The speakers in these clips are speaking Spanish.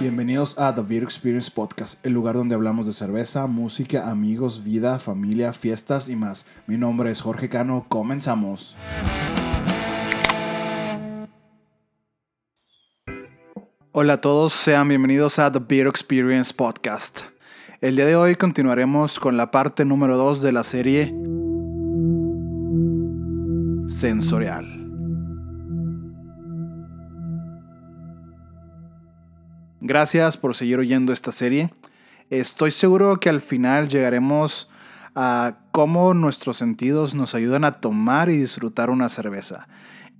Bienvenidos a The Beer Experience Podcast, el lugar donde hablamos de cerveza, música, amigos, vida, familia, fiestas y más. Mi nombre es Jorge Cano, comenzamos. Hola a todos, sean bienvenidos a The Beer Experience Podcast. El día de hoy continuaremos con la parte número 2 de la serie Sensorial. Gracias por seguir oyendo esta serie. Estoy seguro que al final llegaremos a cómo nuestros sentidos nos ayudan a tomar y disfrutar una cerveza.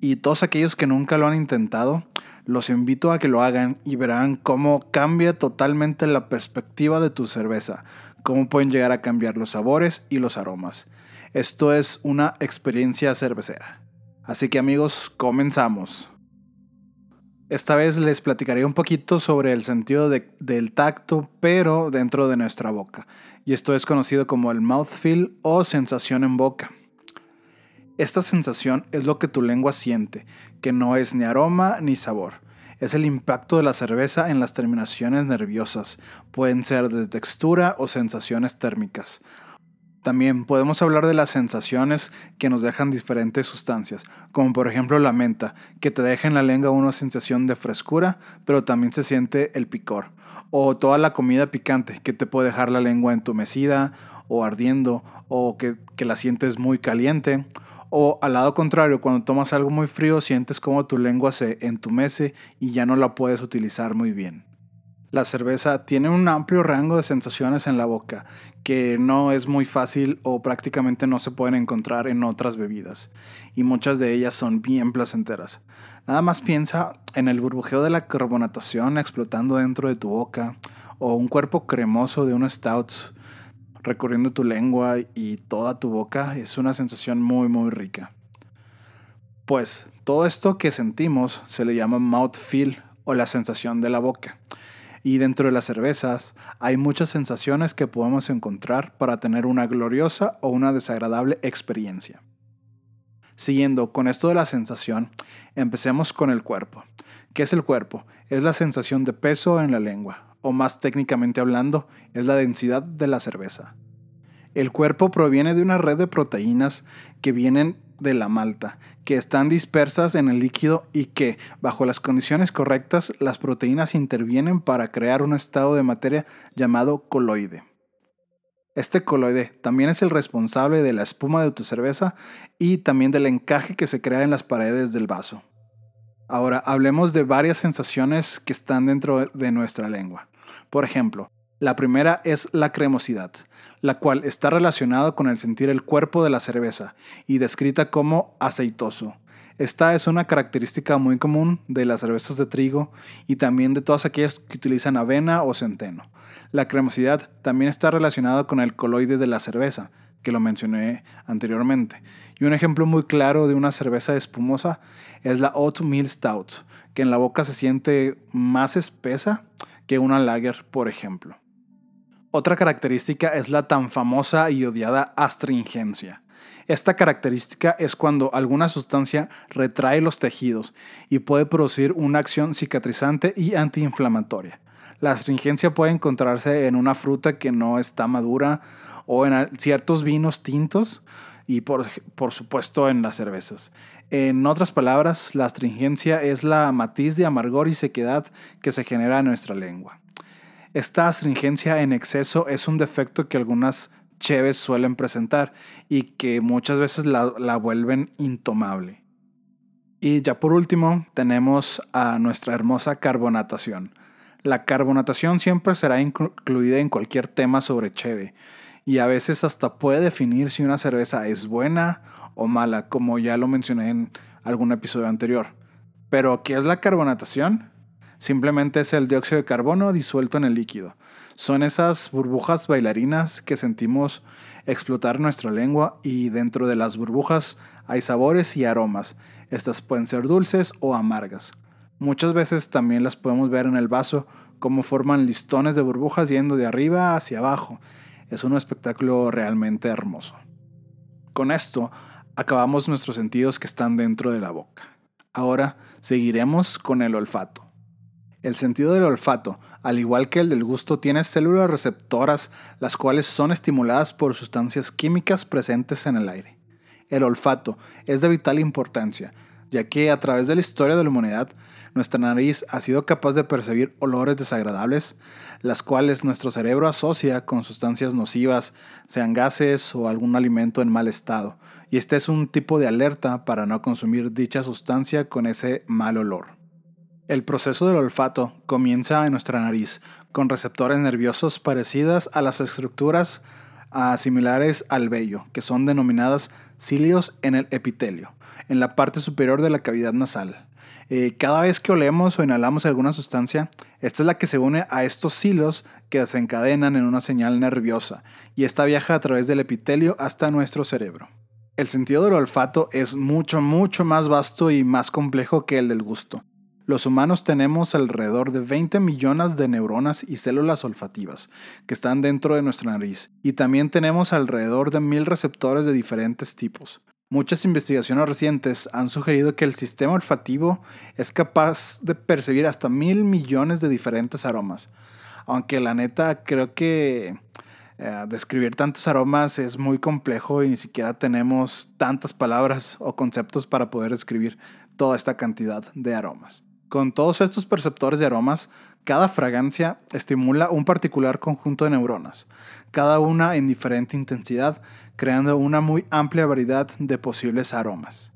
Y todos aquellos que nunca lo han intentado, los invito a que lo hagan y verán cómo cambia totalmente la perspectiva de tu cerveza, cómo pueden llegar a cambiar los sabores y los aromas. Esto es una experiencia cervecera. Así que amigos, comenzamos. Esta vez les platicaré un poquito sobre el sentido del tacto, pero dentro de nuestra boca. Y esto es conocido como el mouthfeel o sensación en boca. Esta sensación es lo que tu lengua siente, que no es ni aroma ni sabor. Es el impacto de la cerveza en las terminaciones nerviosas. Pueden ser de textura o sensaciones térmicas. También podemos hablar de las sensaciones que nos dejan diferentes sustancias, como por ejemplo la menta, que te deja en la lengua una sensación de frescura, pero también se siente el picor. O toda la comida picante, que te puede dejar la lengua entumecida o ardiendo, o que, que la sientes muy caliente. O al lado contrario, cuando tomas algo muy frío, sientes como tu lengua se entumece y ya no la puedes utilizar muy bien. La cerveza tiene un amplio rango de sensaciones en la boca que no es muy fácil o prácticamente no se pueden encontrar en otras bebidas y muchas de ellas son bien placenteras. Nada más piensa en el burbujeo de la carbonatación explotando dentro de tu boca o un cuerpo cremoso de un stout recorriendo tu lengua y toda tu boca es una sensación muy muy rica. Pues todo esto que sentimos se le llama mouthfeel o la sensación de la boca. Y dentro de las cervezas hay muchas sensaciones que podemos encontrar para tener una gloriosa o una desagradable experiencia. Siguiendo con esto de la sensación, empecemos con el cuerpo. ¿Qué es el cuerpo? Es la sensación de peso en la lengua, o más técnicamente hablando, es la densidad de la cerveza. El cuerpo proviene de una red de proteínas que vienen de la malta, que están dispersas en el líquido y que, bajo las condiciones correctas, las proteínas intervienen para crear un estado de materia llamado coloide. Este coloide también es el responsable de la espuma de tu cerveza y también del encaje que se crea en las paredes del vaso. Ahora hablemos de varias sensaciones que están dentro de nuestra lengua. Por ejemplo, la primera es la cremosidad la cual está relacionada con el sentir el cuerpo de la cerveza y descrita como aceitoso. Esta es una característica muy común de las cervezas de trigo y también de todas aquellas que utilizan avena o centeno. La cremosidad también está relacionada con el coloide de la cerveza, que lo mencioné anteriormente. Y un ejemplo muy claro de una cerveza espumosa es la Oatmeal Stout, que en la boca se siente más espesa que una lager, por ejemplo. Otra característica es la tan famosa y odiada astringencia. Esta característica es cuando alguna sustancia retrae los tejidos y puede producir una acción cicatrizante y antiinflamatoria. La astringencia puede encontrarse en una fruta que no está madura o en ciertos vinos tintos y por, por supuesto en las cervezas. En otras palabras, la astringencia es la matiz de amargor y sequedad que se genera en nuestra lengua. Esta astringencia en exceso es un defecto que algunas cheves suelen presentar y que muchas veces la, vuelven intomable. Y ya por último tenemos a nuestra hermosa carbonatación. La carbonatación siempre será incluida en cualquier tema sobre cheve y a veces hasta puede definir si una cerveza es buena o mala, como ya lo mencioné en algún episodio anterior. Pero, ¿qué es la carbonatación? Simplemente es el dióxido de carbono disuelto en el líquido. Son esas burbujas bailarinas que sentimos explotar nuestra lengua y dentro de las burbujas hay sabores y aromas. Estas pueden ser dulces o amargas. Muchas veces también las podemos ver en el vaso como forman listones de burbujas yendo de arriba hacia abajo. Es un espectáculo realmente hermoso. Con esto acabamos nuestros sentidos que están dentro de la boca. Ahora seguiremos con el olfato. El sentido del olfato, al igual que el del gusto, tiene células receptoras, las cuales son estimuladas por sustancias químicas presentes en el aire. El olfato es de vital importancia, ya que a través de la historia de la humanidad, nuestra nariz ha sido capaz de percibir olores desagradables, las cuales nuestro cerebro asocia con sustancias nocivas, sean gases o algún alimento en mal estado, y este es un tipo de alerta para no consumir dicha sustancia con ese mal olor. El proceso del olfato comienza en nuestra nariz, con receptores nerviosos parecidas a las estructuras ah, similares al vello, que son denominadas cilios en el epitelio, en la parte superior de la cavidad nasal. Eh, cada vez que olemos o inhalamos alguna sustancia, esta es la que se une a estos cilios que desencadenan en una señal nerviosa, y esta viaja a través del epitelio hasta nuestro cerebro. El sentido del olfato es mucho, mucho más vasto y más complejo que el del gusto. Los humanos tenemos alrededor de 20 millones de neuronas y células olfativas que están dentro de nuestra nariz, y también tenemos alrededor de mil receptores de diferentes tipos. Muchas investigaciones recientes han sugerido que el sistema olfativo es capaz de percibir hasta mil millones de diferentes aromas, aunque la neta creo que eh, describir tantos aromas es muy complejo y ni siquiera tenemos tantas palabras o conceptos para poder describir toda esta cantidad de aromas. Con todos estos perceptores de aromas, cada fragancia estimula un particular conjunto de neuronas, cada una en diferente intensidad, creando una muy amplia variedad de posibles aromas.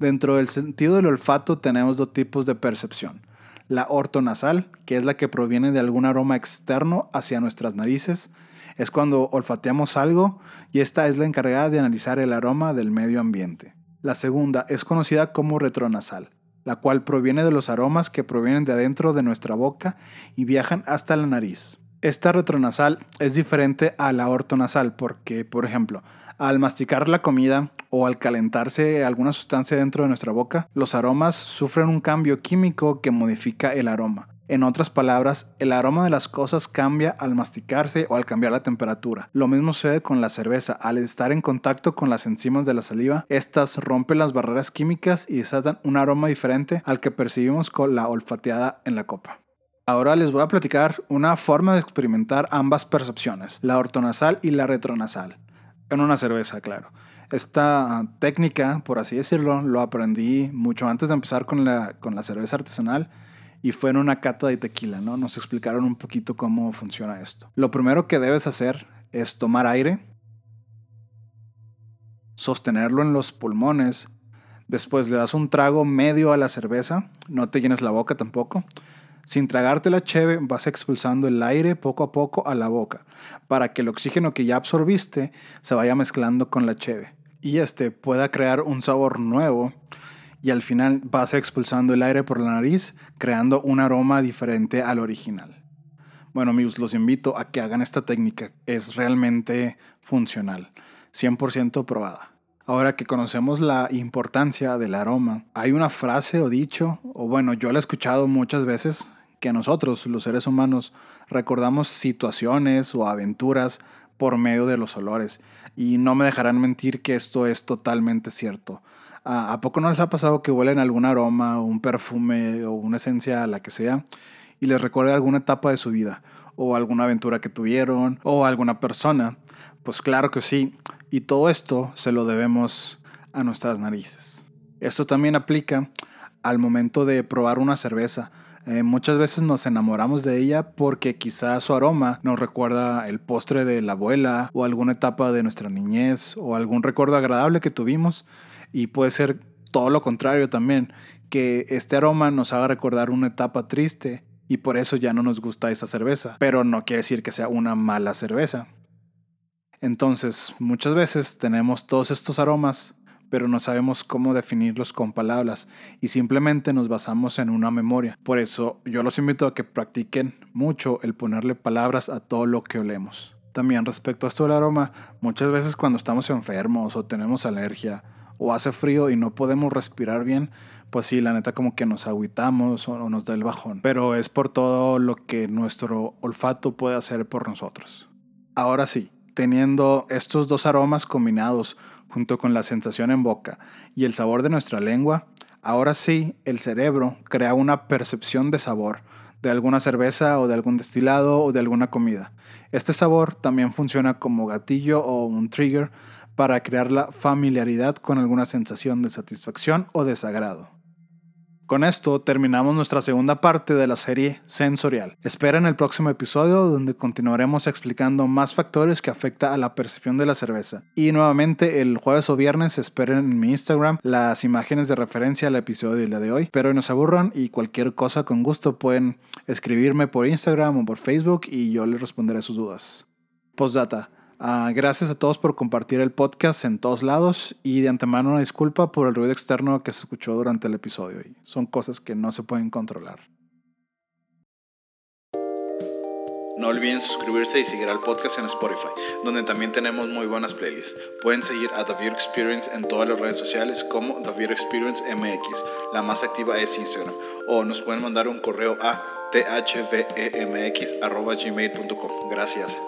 Dentro del sentido del olfato tenemos dos tipos de percepción. La ortonasal, que es la que proviene de algún aroma externo hacia nuestras narices, es cuando olfateamos algo y esta es la encargada de analizar el aroma del medio ambiente. La segunda es conocida como retronasal, la cual proviene de los aromas que provienen de adentro de nuestra boca y viajan hasta la nariz. Esta retronasal es diferente a la ortonasal porque, por ejemplo, al masticar la comida o al calentarse alguna sustancia dentro de nuestra boca, los aromas sufren un cambio químico que modifica el aroma. En otras palabras, el aroma de las cosas cambia al masticarse o al cambiar la temperatura. Lo mismo sucede con la cerveza. Al estar en contacto con las enzimas de la saliva, estas rompen las barreras químicas y desatan un aroma diferente al que percibimos con la olfateada en la copa. Ahora les voy a platicar una forma de experimentar ambas percepciones, la ortonasal y la retronasal. En una cerveza, claro. Esta técnica, por así decirlo, lo aprendí mucho antes de empezar con la, con la cerveza artesanal y fue en una cata de tequila, ¿no? Nos explicaron un poquito cómo funciona esto. Lo primero que debes hacer es tomar aire, sostenerlo en los pulmones, después le das un trago medio a la cerveza, no te llenes la boca tampoco. Sin tragarte la cheve, vas expulsando el aire poco a poco a la boca, para que el oxígeno que ya absorbiste se vaya mezclando con la cheve y este pueda crear un sabor nuevo y al final vas expulsando el aire por la nariz, creando un aroma diferente al original. Bueno amigos, los invito a que hagan esta técnica, es realmente funcional, 100% probada. Ahora que conocemos la importancia del aroma, hay una frase o dicho, o bueno, yo la he escuchado muchas veces, que nosotros, los seres humanos, recordamos situaciones o aventuras por medio de los olores. Y no me dejarán mentir que esto es totalmente cierto. ¿A poco no les ha pasado que huelen algún aroma un perfume o una esencia, la que sea, y les recuerda alguna etapa de su vida? O alguna aventura que tuvieron, o alguna persona. Pues claro que sí. Y todo esto se lo debemos a nuestras narices. Esto también aplica al momento de probar una cerveza. Eh, muchas veces nos enamoramos de ella porque quizás su aroma nos recuerda el postre de la abuela o alguna etapa de nuestra niñez o algún recuerdo agradable que tuvimos y puede ser todo lo contrario también, que este aroma nos haga recordar una etapa triste y por eso ya no nos gusta esa cerveza, pero no quiere decir que sea una mala cerveza. Entonces, muchas veces tenemos todos estos aromas, pero no sabemos cómo definirlos con palabras y simplemente nos basamos en una memoria. Por eso yo los invito a que practiquen mucho el ponerle palabras a todo lo que olemos. También respecto a esto del aroma, muchas veces cuando estamos enfermos o tenemos alergia o hace frío y no podemos respirar bien, pues sí, la neta como que nos aguitamos o nos da el bajón. Pero es por todo lo que nuestro olfato puede hacer por nosotros. Ahora sí, teniendo estos dos aromas combinados junto con la sensación en boca y el sabor de nuestra lengua, Ahora sí, el cerebro crea una percepción de sabor de alguna cerveza o de algún destilado o de alguna comida. Este sabor también funciona como gatillo o un trigger para crear la familiaridad con alguna sensación de satisfacción o desagrado. Con esto terminamos nuestra segunda parte de la serie sensorial. Espera en el próximo episodio donde continuaremos explicando más factores que afectan a la percepción de la cerveza. Y nuevamente el jueves o viernes esperen en mi Instagram las imágenes de referencia al episodio del día de hoy. Pero no se aburran y cualquier cosa con gusto pueden escribirme por Instagram o por Facebook y yo les responderé sus dudas. Postdata. Ah, gracias a todos por compartir el podcast en todos lados y de antemano una disculpa por el ruido externo que se escuchó durante el episodio. son cosas que no se pueden controlar. No olviden suscribirse y seguir al podcast en Spotify, donde también tenemos muy buenas playlists. Pueden seguir a The Beer Experience en todas las redes sociales como The Beer Experience MX. La más activa es Instagram. O nos pueden mandar un correo a thvemx.gmail.com. Gracias.